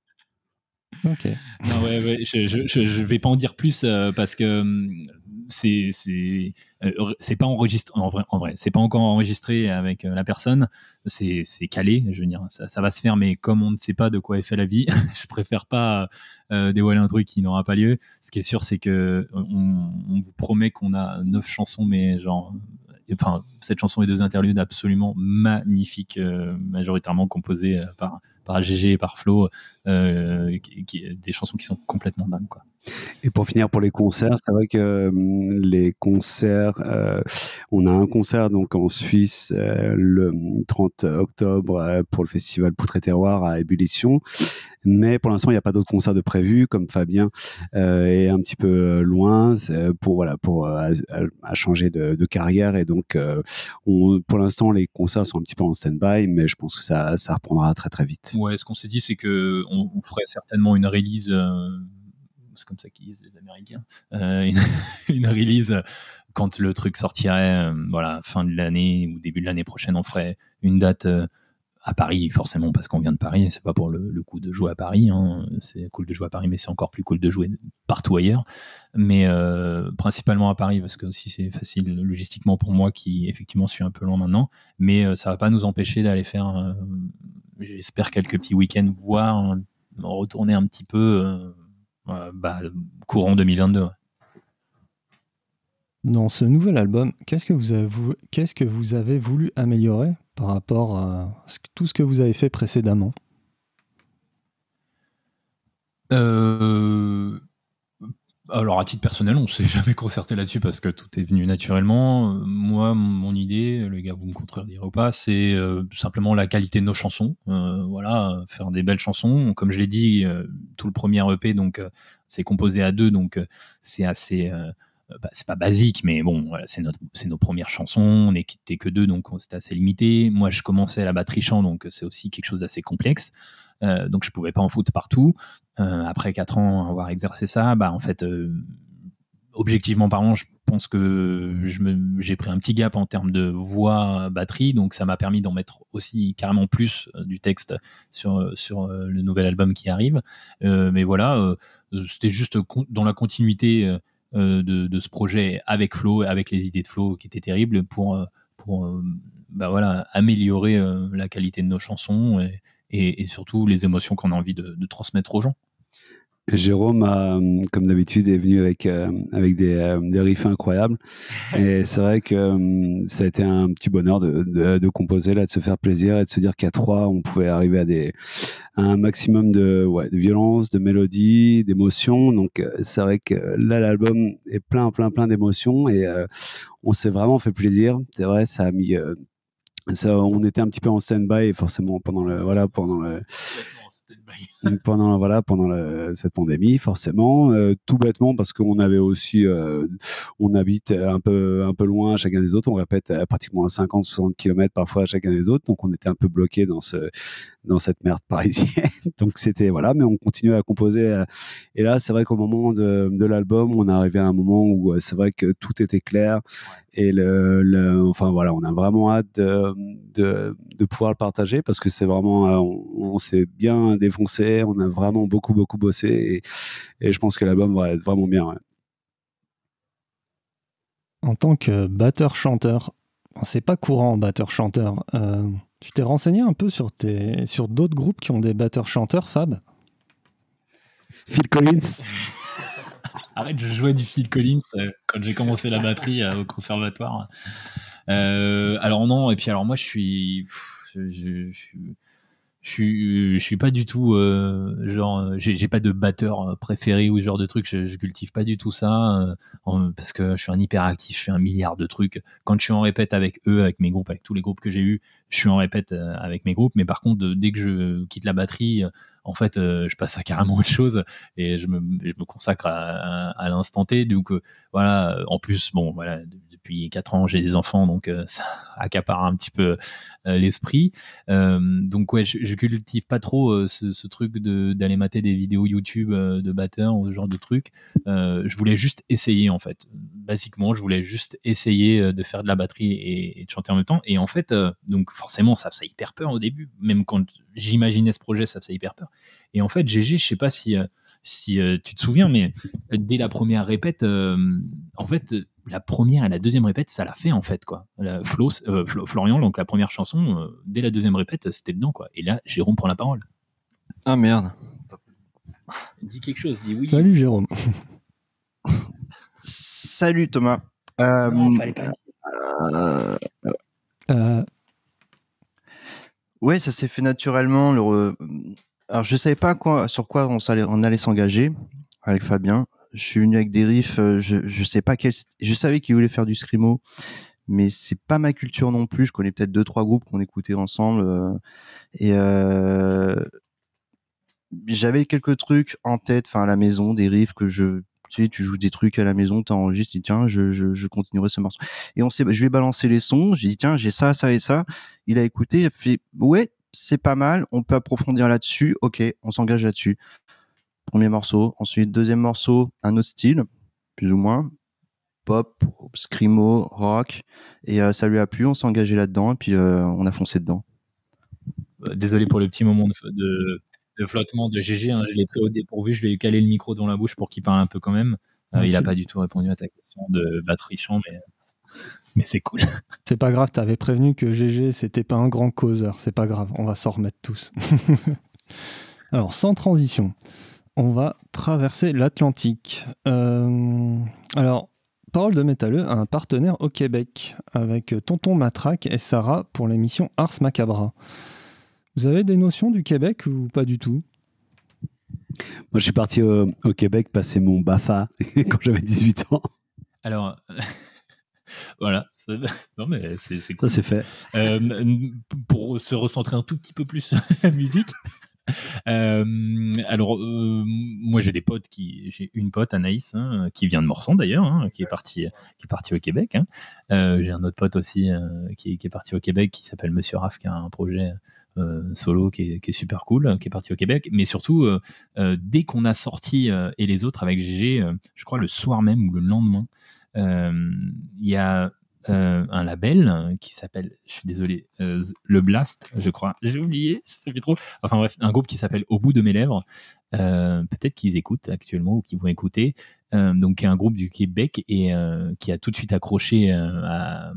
Ok. Non, ouais, ouais, je, je, vais pas en dire plus euh, parce que hum, c'est c'est euh, c'est pas enregistré en vrai, en vrai c'est pas encore enregistré avec euh, la personne c'est calé je veux dire ça, ça, va se faire mais comme on ne sait pas de quoi est fait la vie je préfère pas dévoiler un truc qui n'aura pas lieu ce qui est sûr c'est que on, on, vous promet qu'on a neuf chansons mais genre enfin, cette chanson et deux interludes absolument magnifiques, euh, majoritairement composées euh, par, par GG et par Flo, euh, qui, des chansons qui sont complètement dingues. Quoi. Et pour finir pour les concerts, c'est vrai que hum, les concerts, euh, on a un concert donc en Suisse euh, le 30 octobre euh, pour le festival Poutre et Terroir à Ébullition, mais pour l'instant il n'y a pas d'autres concerts de prévus comme Fabien est un petit peu loin pour voilà pour à, changer de, carrière et donc on, pour l'instant les concerts sont un petit peu en stand-by, mais je pense que ça, ça reprendra très très vite. Ouais, ce qu'on s'est dit c'est que on, ferait certainement une release c'est comme ça qu'ils disent les Américains, euh, une, release quand le truc sortirait, euh, voilà, fin de l'année ou début de l'année prochaine, on ferait une date euh, à Paris, forcément, parce qu'on vient de Paris, c'est pas pour le, coup de jouer à Paris, hein. c'est cool de jouer à Paris, mais c'est encore plus cool de jouer partout ailleurs, mais principalement à Paris, parce que aussi c'est facile logistiquement pour moi qui effectivement suis un peu loin maintenant, mais ça va pas nous empêcher d'aller faire, j'espère, quelques petits week-ends, voire retourner un petit peu bah, courant 2022. Dans ce nouvel album, qu'est-ce que vous avez, voulu améliorer par rapport à tout ce que vous avez fait précédemment? Euh, alors, à titre personnel, on s'est jamais concerté là-dessus parce que tout est venu naturellement. Moi, mon idée, les gars, vous me contredirez ou pas, c'est euh, simplement la qualité de nos chansons. Euh, voilà, faire des belles chansons. Comme je l'ai dit, tout le premier EP, donc c'est composé à deux, donc c'est assez. Bah, c'est pas basique, mais bon, voilà, c'est nos premières chansons. On n'était que deux, donc c'était assez limité. Moi, je commençais à la batterie chant, donc c'est aussi quelque chose d'assez complexe. Euh, donc je pouvais pas en foutre partout. Euh, après 4 ans avoir exercé ça, bah en fait, euh, objectivement parlant, je pense que j'ai pris un petit gap en termes de voix batterie, donc ça m'a permis d'en mettre aussi carrément plus du texte sur, sur le nouvel album qui arrive. mais voilà, c'était juste dans la continuité de, ce projet avec Flo, avec les idées de Flo qui étaient terribles pour, pour bah voilà, améliorer la qualité de nos chansons et, et, surtout les émotions qu'on a envie de, transmettre aux gens. Jérôme, comme d'habitude, est venu avec, euh, avec des, euh, des, riffs incroyables. Et c'est vrai que euh, ça a été un petit bonheur de, de, composer, là, de se faire plaisir et de se dire qu'à trois, on pouvait arriver à, des, un maximum de, ouais, de violence, de mélodie, d'émotions. Donc c'est vrai que là, l'album est plein, plein, plein d'émotions et on s'est vraiment fait plaisir. C'est vrai, ça a mis on était un petit peu en stand-by forcément pendant le voilà pendant le pendant voilà pendant cette pandémie forcément euh, tout bêtement parce qu'on avait aussi euh, on habite un peu un peu loin chacun des autres on répète à pratiquement à 50 60 km parfois chacun des autres donc on était un peu bloqué dans ce dans cette merde parisienne. Donc c'était voilà mais on continuait à composer euh, et là c'est vrai qu'au moment de, de l'album on est arrivé à un moment où c'est vrai que tout était clair et le, enfin voilà on a vraiment hâte de, de, de pouvoir le partager parce que c'est vraiment on, on s'est bien défoncé on a vraiment beaucoup, beaucoup bossé et, je pense que l'album va être vraiment bien. En tant que batteur-chanteur, c'est pas courant batteur-chanteur. Euh, tu t'es renseigné un peu sur, tes, sur d'autres groupes qui ont des batteurs-chanteurs, Fab? Phil Collins Arrête, je jouais du Phil Collins euh, quand j'ai commencé la batterie euh, au conservatoire. alors non, et puis alors moi je suis je, je, je suis pas du tout euh, genre euh, j'ai pas de batteur euh, préféré ou ce genre de truc. Je, je cultive pas du tout ça parce que je suis un hyperactif je fais un milliard de trucs. Quand je suis en répète avec eux avec mes groupes avec tous les groupes que j'ai eu je suis en répète avec mes groupes. Mais par contre dès que je quitte la batterie en fait je passe à carrément autre chose et je me, consacre à, à, l'instant T donc voilà en plus bon voilà depuis 4 ans j'ai des enfants donc ça accapare un petit peu l'esprit donc ouais je, cultive pas trop euh, ce, truc d'aller mater des vidéos YouTube euh, de batteurs ou ce genre de trucs. Euh, je voulais juste essayer en fait. Basiquement, je voulais juste essayer de faire de la batterie et, de chanter en même temps. Et en fait, donc forcément, ça faisait hyper peur au début. Même quand j'imaginais ce projet, ça faisait hyper peur. Et en fait, GG, je sais pas si si tu te souviens, mais dès la première répète, en fait, la première et la deuxième répète, ça l'a fait en fait quoi. Flo, euh, Florian, donc la première chanson, euh, dès la deuxième répète, c'était dedans quoi. Et là, Jérôme prend la parole. Ah merde. dis quelque chose, dis oui. Salut Jérôme. Salut Thomas. Euh, ouais, ça s'est fait naturellement. Le... Alors je savais pas quoi, sur quoi on allait, s'engager avec Fabien je suis venu avec des riffs, euh, je, sais pas quel, je savais qu'il voulait faire du scrimo, mais c'est pas ma culture non plus. Je connais peut-être deux trois groupes qu'on écoutait ensemble euh, et euh, j'avais quelques trucs en tête, enfin à la maison, des riffs que je tu sais, tu joues des trucs à la maison, tu enregistres, tiens, je, je, je, continuerai ce morceau. Et on sait, je vais balancer les sons, j'ai dit tiens, j'ai ça, ça et ça. Il a écouté, il a fait ouais, c'est pas mal, on peut approfondir là-dessus, ok, on s'engage là-dessus premier morceau. Ensuite, deuxième morceau, un autre style, plus ou moins. Pop, scrimo, rock. Et euh, ça lui a plu, on s'est engagé là-dedans et puis euh, on a foncé dedans. Euh, désolé pour le petit moment de, flottement de GG, hein, je l'ai pris au dépourvu, je lui ai calé le micro dans la bouche pour qu'il parle un peu quand même. il n'a pas du tout répondu à ta question de batterie chant, mais, mais c'est cool. C'est pas grave, t'avais prévenu que GG c'était pas un grand causeur, c'est pas grave, on va s'en remettre tous. Alors, sans transition, on va traverser l'Atlantique. Euh, alors, Parole de Métalleux a un partenaire au Québec avec Tonton Matraque et Sarah pour l'émission Ars Macabra. Vous avez des notions du Québec ou pas du tout? Moi, je suis parti au, Québec passer mon BAFA quand j'avais 18 ans. Alors, voilà. Non, mais c'est cool. Ça, c'est fait. Euh, pour se recentrer un tout petit peu plus sur la musique, euh, alors, euh, moi, j'ai des potes qui, j'ai une pote, Anaïs, hein, qui vient de Morson d'ailleurs, hein, qui est partie, qui est partie au Québec. Hein. Euh, j'ai un autre pote aussi qui, qui, est parti au Québec, qui s'appelle Monsieur Raff, qui a un projet solo qui est, qui est, super cool, qui est parti au Québec. Mais surtout, dès qu'on a sorti et les autres avec GG, je crois le soir même ou le lendemain, il y a euh, un label euh, qui s'appelle, je suis désolé, euh, Le Blast, je crois. J'ai oublié, je sais plus trop. Enfin bref, un groupe qui s'appelle Au bout de mes lèvres. Peut-être qu'ils écoutent actuellement ou qu'ils vont écouter. donc, un groupe du Québec et qui a tout de suite accroché à,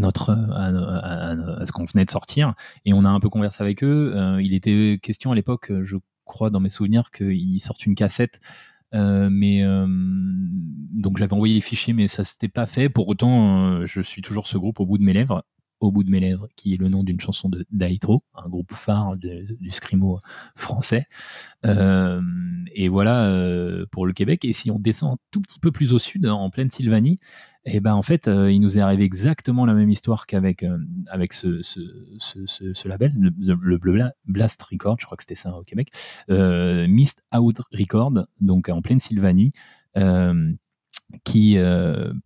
notre à, ce qu'on venait de sortir et on a un peu conversé avec eux. il était question à l'époque, je crois dans mes souvenirs, qu'ils sortent une cassette euh, mais euh, donc j'avais envoyé les fichiers, mais ça s'était pas fait. Pour autant, euh, je suis toujours ce groupe au bout de mes lèvres, au bout de mes lèvres, qui est le nom d'une chanson de d'Aitro, un groupe phare du scrimo français. et voilà pour le Québec. Et si on descend un tout petit peu plus au sud, en pleine Sylvanie, et eh ben en fait, il nous est arrivé exactement la même histoire qu'avec avec ce, ce, ce, label, le, Blast Record, je crois que c'était ça au Québec, Mist Out Record, donc en pleine Sylvanie qui,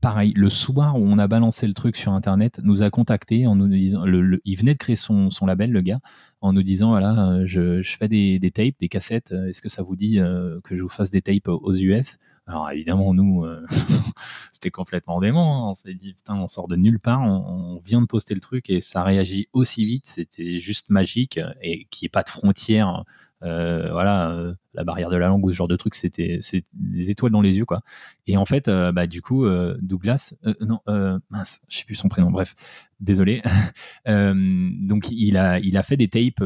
pareil, le soir où on a balancé le truc sur Internet, nous a contacté en nous disant, il venait de créer son, son, label, le gars, en nous disant, voilà, je, je fais des, des, tapes, des cassettes, est-ce que ça vous dit que je vous fasse des tapes aux US? Alors évidemment, nous, euh, c'était complètement dément. Hein. On s'est dit, putain, on sort de nulle part, on, vient de poster le truc et ça réagit aussi vite. C'était juste magique et qu'il n'y ait pas de frontières voilà, la barrière de la langue ou ce genre de truc, c'était des étoiles dans les yeux, quoi. Et en fait, bah, du coup, Douglas, non, mince, je sais plus son prénom, bref, désolé. donc, il a, il a fait des tapes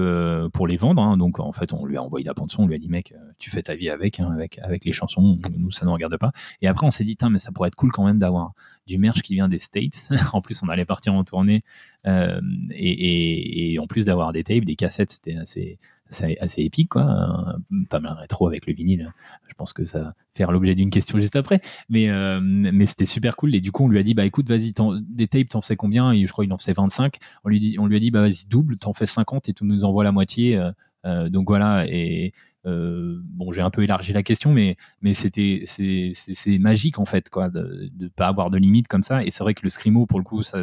pour les vendre. Hein. donc, en fait, on lui a envoyé la bande-son, on lui a dit, mec, tu fais ta vie avec, hein, avec, avec les chansons, nous, ça ne regarde pas. Et après, on s'est dit, mais ça pourrait être cool quand même d'avoir du merch qui vient des States. en plus, on allait partir en tournée. et, et, en plus d'avoir des tapes, des cassettes, c'était assez, c'est assez épique, quoi. Pas mal rétro avec le vinyle. Je pense que ça va faire l'objet d'une question juste après. Mais, euh, c'était super cool. Et du coup, on lui a dit, bah écoute, vas-y, des tapes, t'en fais combien? Et je crois qu'il en faisait 25. On lui, dit, on lui a dit, bah vas-y, double, t'en fais 50 et tu nous envoies la moitié. Euh, euh, donc voilà. Et, euh, bon, j'ai un peu élargi la question, mais, mais c'était, c'est, magique en fait, quoi, de ne pas avoir de limite comme ça. Et c'est vrai que le scrimo, pour le coup, ça,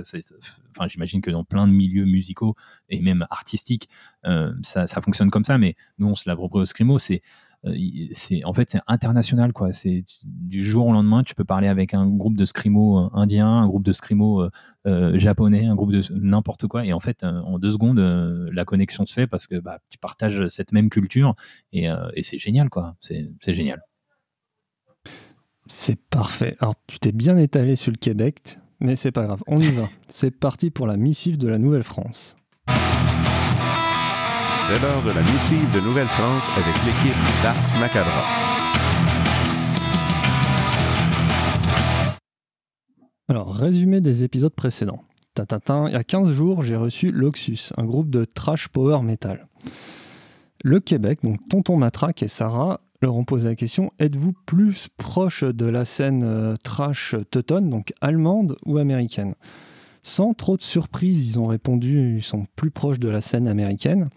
enfin, j'imagine que dans plein de milieux musicaux et même artistiques, euh, ça, ça, fonctionne comme ça. Mais nous, on se l'approprie au scrimo, c'est c'est en fait c'est international quoi. C'est du jour au lendemain, tu peux parler avec un groupe de scrimo euh, indien, un groupe de scrimo euh, japonais, un groupe de n'importe quoi, et en fait en deux secondes la connexion se fait parce que bah, tu partages cette même culture et, et c'est génial quoi. C'est génial. C'est parfait. Alors tu t'es bien étalé sur le Québec, mais c'est pas grave. On y va. c'est parti pour la missive de la Nouvelle-France. C'est l'heure de la missive de Nouvelle-France avec l'équipe d'Ars Macabra. Alors, résumé des épisodes précédents. Tatatin, il y a 15 jours, j'ai reçu Loxus, un groupe de trash power metal. Le Québec, donc Tonton Matraque et Sarah, leur ont posé la question êtes-vous plus proche de la scène euh, trash teuton, donc allemande ou américaine? Sans trop de surprise, ils ont répondu ils sont plus proches de la scène américaine.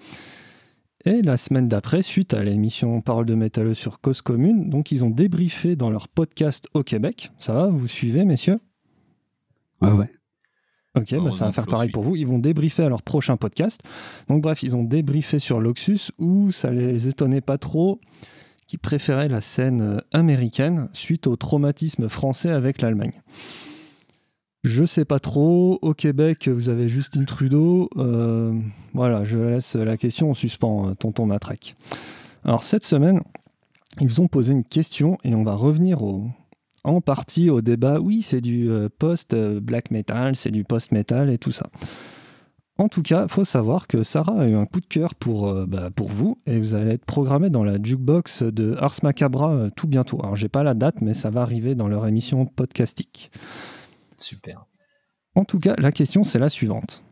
Et la semaine d'après, suite à l'émission Parole de métalleux sur Cause Commune, donc ils ont débriefé dans leur podcast au Québec. Ça va, vous suivez, messieurs? Ouais, ouais. Ok, bah ça va faire pareil pour vous. Ils vont débriefer à leur prochain podcast. Donc bref, ils ont débriefé sur Loxus où ça les étonnait pas trop qu'ils préféraient la scène euh, américaine suite au traumatisme français avec l'Allemagne. Je sais pas trop. Au Québec, vous avez Justine Trudeau. Euh, voilà, je laisse la question en suspens, euh, tonton Matraque. Alors, cette semaine, ils ont posé une question et on va revenir en partie au débat. Oui, c'est du euh, post-black metal, c'est du post-metal et tout ça. En tout cas, faut savoir que Sarah a eu un coup de cœur pour, bah, pour vous et vous allez être programmé dans la jukebox de Ars Macabra tout bientôt. Alors, j'ai pas la date, mais ça va arriver dans leur émission podcastique. Super. En tout cas, la question c'est la suivante.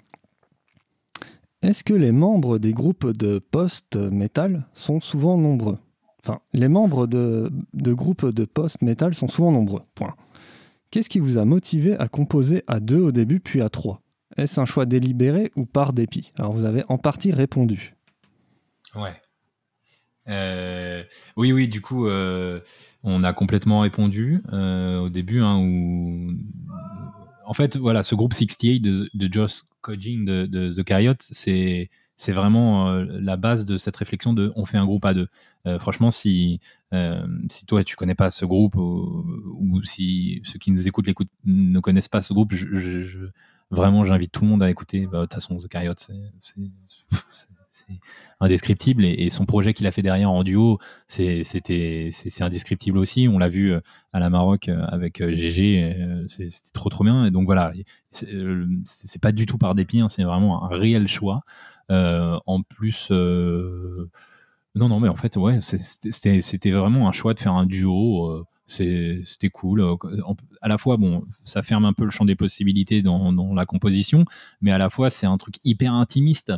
Est-ce que les membres des groupes de post-metal sont souvent nombreux Enfin, les membres de, groupes de post-metal sont souvent nombreux. Point. Qu'est-ce qui vous a motivé à composer à deux au début puis à trois? Est-ce un choix délibéré ou par dépit? Alors vous avez en partie répondu. Ouais. Euh, oui, oui, du coup, euh, on a complètement répondu euh, au début, hein, en fait, voilà, ce groupe 68 de, de Josh de, The Carriot, c'est c'est vraiment la base de cette réflexion de on fait un groupe à deux. Franchement, si, si toi tu connais pas ce groupe ou, si ceux qui nous écoutent ne connaissent pas ce groupe, vraiment j'invite tout le monde à écouter. Bah, de toute façon, The Carriot, c'est indescriptible et, son projet qu'il a fait derrière en duo, c'est indescriptible aussi. On l'a vu euh, à la Maroc euh, avec GG, euh, c'était trop trop bien. Et donc voilà, c'est pas du tout par dépit, hein, c'est vraiment un réel choix. en plus, non, non, mais en fait, ouais, c'était vraiment un choix de faire un duo. c'était cool. À la fois, bon, ça ferme un peu le champ des possibilités dans la composition, mais à la fois, c'est un truc hyper intimiste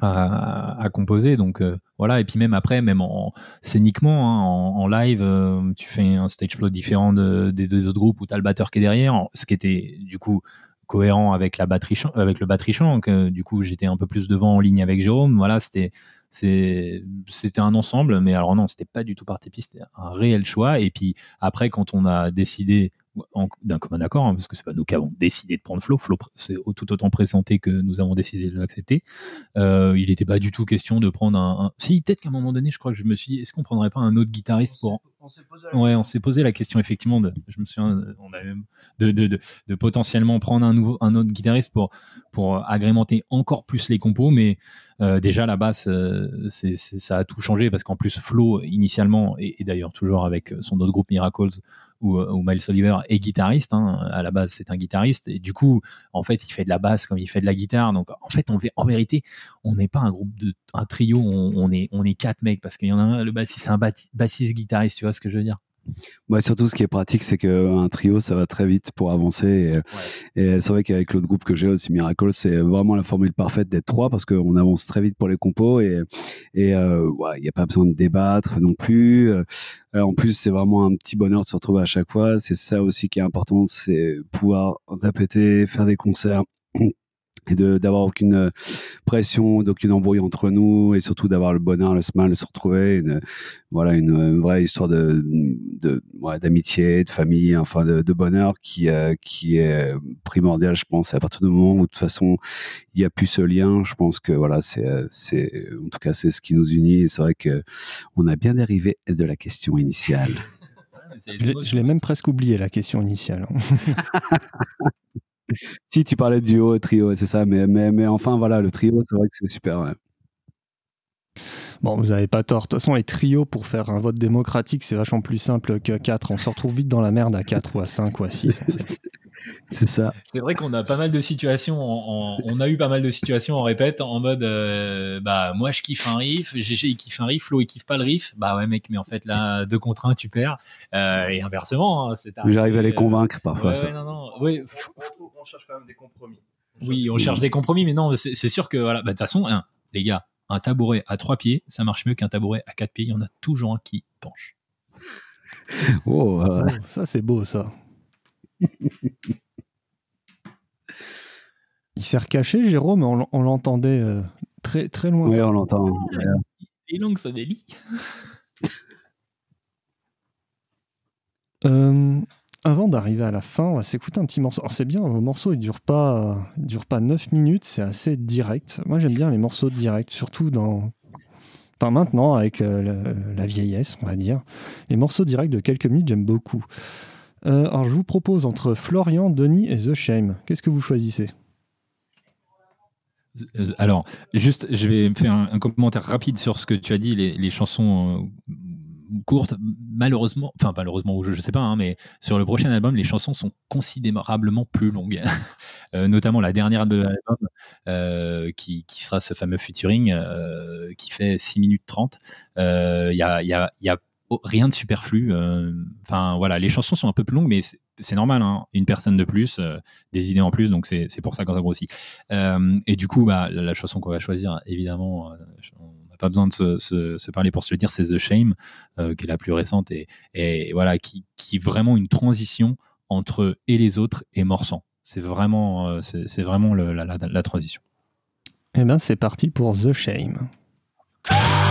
à, composer. Donc euh, voilà, et puis même après, même en, scéniquement, hein, en, live, euh, tu fais un stage plot différent des deux autres groupes où tu as le batteur qui est derrière, ce qui était du coup cohérent avec la batterie avec le batterie chant que du coup j'étais un peu plus devant en ligne avec Jérôme. Voilà c'était c'était un ensemble. Mais alors non c'était pas du tout par c'était un réel choix. Et puis après quand on a décidé d'un commun accord, hein, parce que c'est pas nous qui avons décidé de prendre Flo. Flo c'est tout autant présenté que nous avons décidé de l'accepter. Euh, il n'était pas du tout question de prendre un. Si, peut-être qu'à un moment donné, je crois que je me suis dit, est-ce qu'on prendrait pas un autre guitariste pour. On s'est posé, ouais, on s'est posé la question, effectivement. De, je me souviens, on avait même de, de, de, potentiellement prendre un, nouveau, un autre guitariste pour, pour agrémenter encore plus les compos, mais euh, déjà la basse, euh, c'est, ça a tout changé parce qu'en plus, Flo, initialement, et, et d'ailleurs toujours avec son autre groupe Miracles, euh, où, Miles Oliver est guitariste. Hein. à la base, c'est un guitariste. Et du coup, en fait, il fait de la basse comme il fait de la guitare. Donc, en fait, on, en vérité, on n'est pas un groupe de un trio. On, est on est quatre mecs parce qu'il y en a un, le bassiste, c'est un bassiste guitariste. Tu vois ce que je veux dire? Ouais, surtout, ce qui est pratique, c'est qu'un trio, ça va très vite pour avancer. Et, c'est vrai qu'avec l'autre groupe que j'ai aussi, Miracle, c'est vraiment la formule parfaite d'être trois parce qu'on avance très vite pour les compos et il euh, n'y a pas besoin de débattre non plus. Euh, en plus, c'est vraiment un petit bonheur de se retrouver à chaque fois. C'est ça aussi qui est important, c'est pouvoir répéter, faire des concerts et d'avoir aucune euh, pression, d'aucune embrouille entre nous et surtout d'avoir le bonheur, le smile de se retrouver, une, voilà une, vraie histoire de d'amitié, de, famille, enfin de, bonheur qui euh, qui est primordial, je pense. à partir du moment où de toute façon il n'y a plus ce lien, je pense que voilà c'est euh, c'est en tout cas c'est ce qui nous unit et c'est vrai que on a bien dérivé de la question initiale. Je l'ai même presque oublié la question initiale. si tu parlais de duo, trio, c'est ça. Mais, mais, mais enfin, voilà, le trio, c'est vrai que c'est super. Bon, vous n'avez pas tort. De toute façon, les trios, pour faire un vote démocratique, c'est vachement plus simple que 4. On se retrouve vite dans la merde à 4 ou à 5 ou à 6. C'est ça. C'est vrai qu'on a pas mal de situations. on a eu pas mal de situations en répète en mode euh, bah moi je kiffe un riff, GG il kiffe un riff, Flo il kiffe pas le riff. Bah ouais mec, mais en fait là deux contre un tu perds euh, et inversement. Hein, J'arrive à les convaincre parfois. Ouais, non non. on cherche quand même des compromis. Oui, on cherche des compromis, mais non, c'est sûr que voilà. Bah, de toute façon, hein, les gars, un tabouret à trois pieds, ça marche mieux qu'un tabouret à quatre pieds. Il y en a toujours un qui penche. oh, ça c'est beau ça. Il s'est recaché, Jérôme, on, on l'entendait euh, très, très loin. Oui, on l'entend. Et longue, ça délie. euh, avant d'arriver à la fin, on va s'écouter un petit morceau. Alors c'est bien, vos morceaux ils durent pas, durent pas 9 minutes, c'est assez direct. Moi j'aime bien les morceaux directs, surtout dans, enfin maintenant avec euh, la vieillesse, on va dire. Les morceaux directs de quelques minutes, j'aime beaucoup. Euh, alors je vous propose entre Florian, Denis et The Shame. Qu'est-ce que vous choisissez? Alors, juste, je vais faire un, commentaire rapide sur ce que tu as dit, les, chansons euh, courtes. Malheureusement, enfin malheureusement, je ne sais pas, hein, mais sur le prochain album, les chansons sont considérablement plus longues. Euh, notamment la dernière de l'album, qui, sera ce fameux featuring, qui fait 6 minutes 30. Il y a, y, y a Oh, rien de superflu. Euh, enfin voilà, les chansons sont un peu plus longues, mais c'est normal. Hein. une personne de plus, euh, des idées en plus, donc c'est pour ça qu'on ça grossit. Euh, et du coup, bah, la, chanson qu'on va choisir, évidemment, on n'a pas besoin de se, parler pour se le dire, c'est The Shame, qui est la plus récente et, et voilà, qui, qui est vraiment une transition entre et les autres et Morsan. C'est vraiment, c'est vraiment la, la, transition. Eh bien, c'est parti pour The Shame.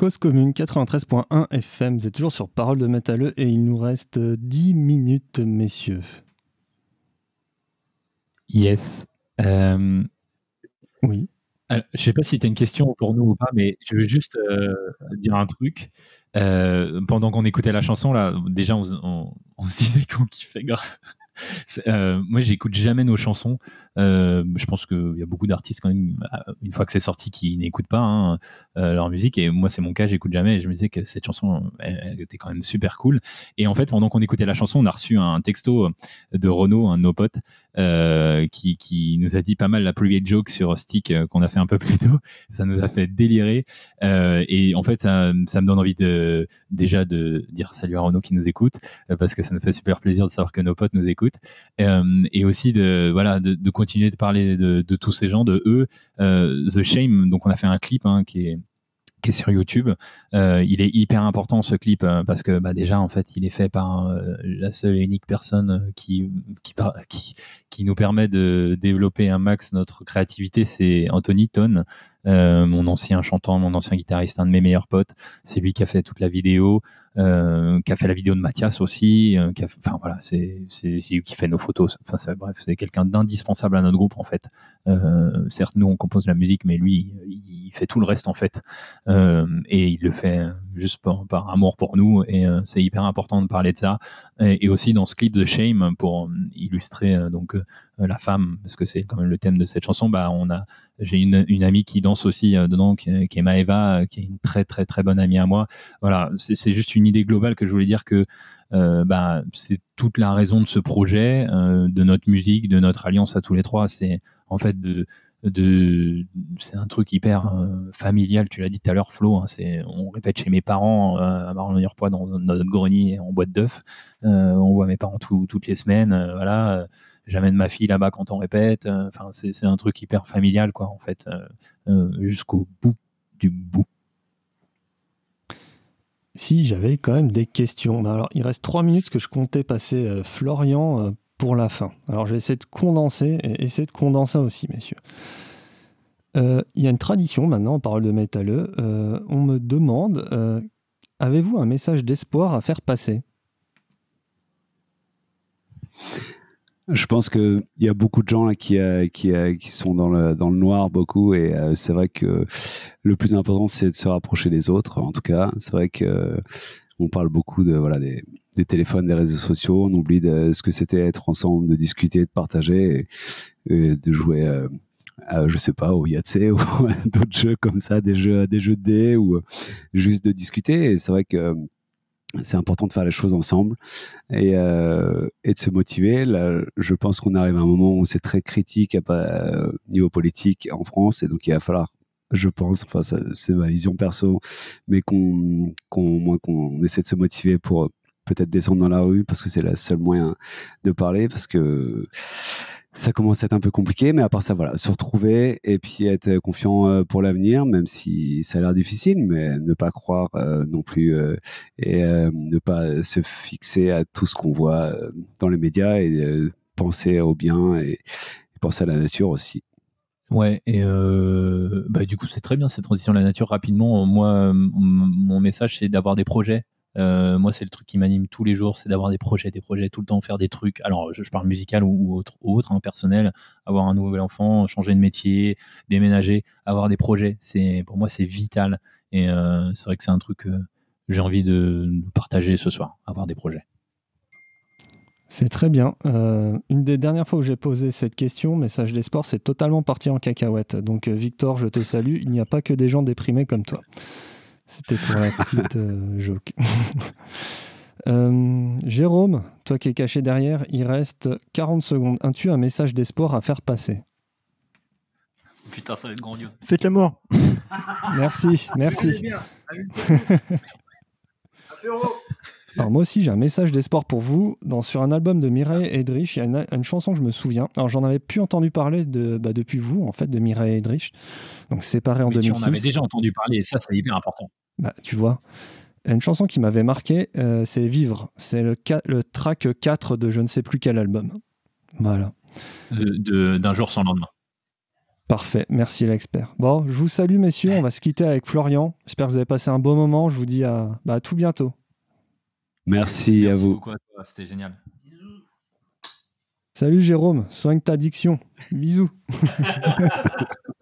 Cause commune 93.1 FM, vous êtes toujours sur Parole de Métalleux et il nous reste 10 minutes, messieurs. Yes. Euh, oui. Alors, je sais pas si tu as une question pour nous ou pas, mais je veux juste euh, dire un truc. Euh, pendant qu'on écoutait la chanson, là, déjà, on, on se disait qu'on kiffait grave. Euh, moi, j'écoute jamais nos chansons. Euh, je pense qu'il y a beaucoup d'artistes quand même, euh, une fois que c'est sorti, qui n'écoutent pas hein, leur musique. Et moi, c'est mon cas, j'écoute jamais. Je me disais que cette chanson elle, était quand même super cool. Et en fait, pendant qu'on écoutait la chanson, on a reçu un texto de Renaud, un de nos potes, qui, qui, nous a dit pas mal la private joke sur Stick qu'on a fait un peu plus tôt. Ça nous a fait délirer. et en fait, ça, ça, me donne envie de déjà de dire salut à Renaud qui nous écoute, parce que ça nous fait super plaisir de savoir que nos potes nous écoutent. et aussi de, voilà, de continuer de parler de, tous ces gens, de eux. Euh, The Shame, donc on a fait un clip hein, qui est sur YouTube. Euh, il est hyper important ce clip euh, parce que bah, déjà en fait il est fait par la seule et unique personne qui qui, qui, qui nous permet de développer un max notre créativité, c'est Anthony Ton, mon ancien chanteur, mon ancien guitariste, un de mes meilleurs potes. C'est lui qui a fait toute la vidéo. Euh, qui a fait la vidéo de Mathias aussi. Euh, qui enfin voilà, c'est lui qui fait nos photos. Bref, c'est quelqu'un d'indispensable à notre groupe en fait. Euh, certes, nous on compose la musique, mais lui, il, fait tout le reste en fait, et il le fait juste par, amour pour nous. Et c'est hyper important de parler de ça. Et, aussi dans ce clip de Shame pour illustrer donc la femme, parce que c'est quand même le thème de cette chanson. Bah on a j'ai une, amie qui danse aussi dedans, qui, qui, est Maeva, qui est une très très très bonne amie à moi. Voilà, c'est juste une une idée globale que je voulais dire que euh, bah, c'est toute la raison de ce projet, euh, de notre musique, de notre alliance à tous les trois. C'est en fait de, c'est un truc hyper euh, familial. Tu l'as dit tout à l'heure, Flo. Hein, c'est on répète chez mes parents à Marlon-Poix dans notre grenier en boîte d'œufs. on voit mes parents toutes les semaines. voilà. J'amène ma fille là-bas quand on répète. Enfin, c'est un truc hyper familial, quoi, en fait, jusqu'au bout du bout. Si j'avais quand même des questions. Alors, il reste trois minutes que je comptais passer euh, Florian euh, pour la fin. Alors, je vais essayer de condenser et essayer de condenser aussi, messieurs. Euh, il y a une tradition maintenant, en parole de métalleux. on me demande avez-vous un message d'espoir à faire passer? Je pense qu'il y a beaucoup de gens euh, euh, qui, sont dans le, noir beaucoup et euh, c'est vrai que le plus important c'est de se rapprocher des autres en tout cas. C'est vrai que on parle beaucoup de voilà des, téléphones des réseaux sociaux. On oublie de ce que c'était être ensemble de discuter de partager de jouer je sais pas au Yahtzee ou d'autres jeux comme ça des jeux des jeux de dés ou juste de discuter. C'est vrai que c'est important de faire les choses ensemble et, euh, de se motiver. Je pense qu'on arrive à un moment où c'est très critique à euh, niveau politique en France et donc il va falloir, je pense, enfin c'est ma vision perso, mais qu'on qu'on essaie de se motiver pour peut-être descendre dans la rue parce que c'est le seul moyen de parler parce que ça commence à être un peu compliqué, mais à part ça, voilà, se retrouver et puis être confiant euh, pour l'avenir, même si ça a l'air difficile, mais ne pas croire euh, non plus euh, et ne pas se fixer à tout ce qu'on voit dans les médias et penser au bien et, penser à la nature aussi. Ouais, et bah, du coup, c'est très bien cette transition à la nature. Rapidement, moi, mon message, c'est d'avoir des projets euh, moi, c'est le truc qui m'anime tous les jours, c'est d'avoir des projets, des projets, tout le temps faire des trucs. Alors, je, parle musical ou, autre, hein, personnel, avoir un nouvel enfant, changer de métier, déménager, avoir des projets. C'est pour moi, c'est vital. Et euh, c'est vrai que c'est un truc que j'ai envie de partager ce soir, avoir des projets. C'est très bien. Euh, une des dernières fois où j'ai posé cette question, Message des sports, c'est totalement parti en cacahuète. Donc, Victor, je te salue. Il n'y a pas que des gens déprimés comme toi. C'était pour la petite euh, joke. Euh, Jérôme, toi qui es caché derrière, il reste 40 secondes. As-tu un message d'espoir à faire passer? Putain, ça va être grandiose. Faites l'amour. merci, merci. Alors moi aussi j'ai un message d'espoir pour vous. Dans, sur un album de Mireille Edrich, il y a une, chanson que je me souviens. Alors j'en avais plus entendu parler de, bah, depuis vous en fait de Mireille Edrich. Donc séparé en 2006. On avait déjà entendu parler et ça c'est hyper important. Bah, tu vois. Une chanson qui m'avait marqué, euh, c'est Vivre. C'est le, le track 4 de je ne sais plus quel album. Voilà. D'un jour sans lendemain. Parfait, merci l'expert. Bon, je vous salue messieurs, on va se quitter avec Florian. J'espère que vous avez passé un bon moment. Je vous dis à, bah, tout bientôt. Merci, à vous. Beaucoup à toi, c'était génial. Salut Jérôme, soigne ta diction. Bisous.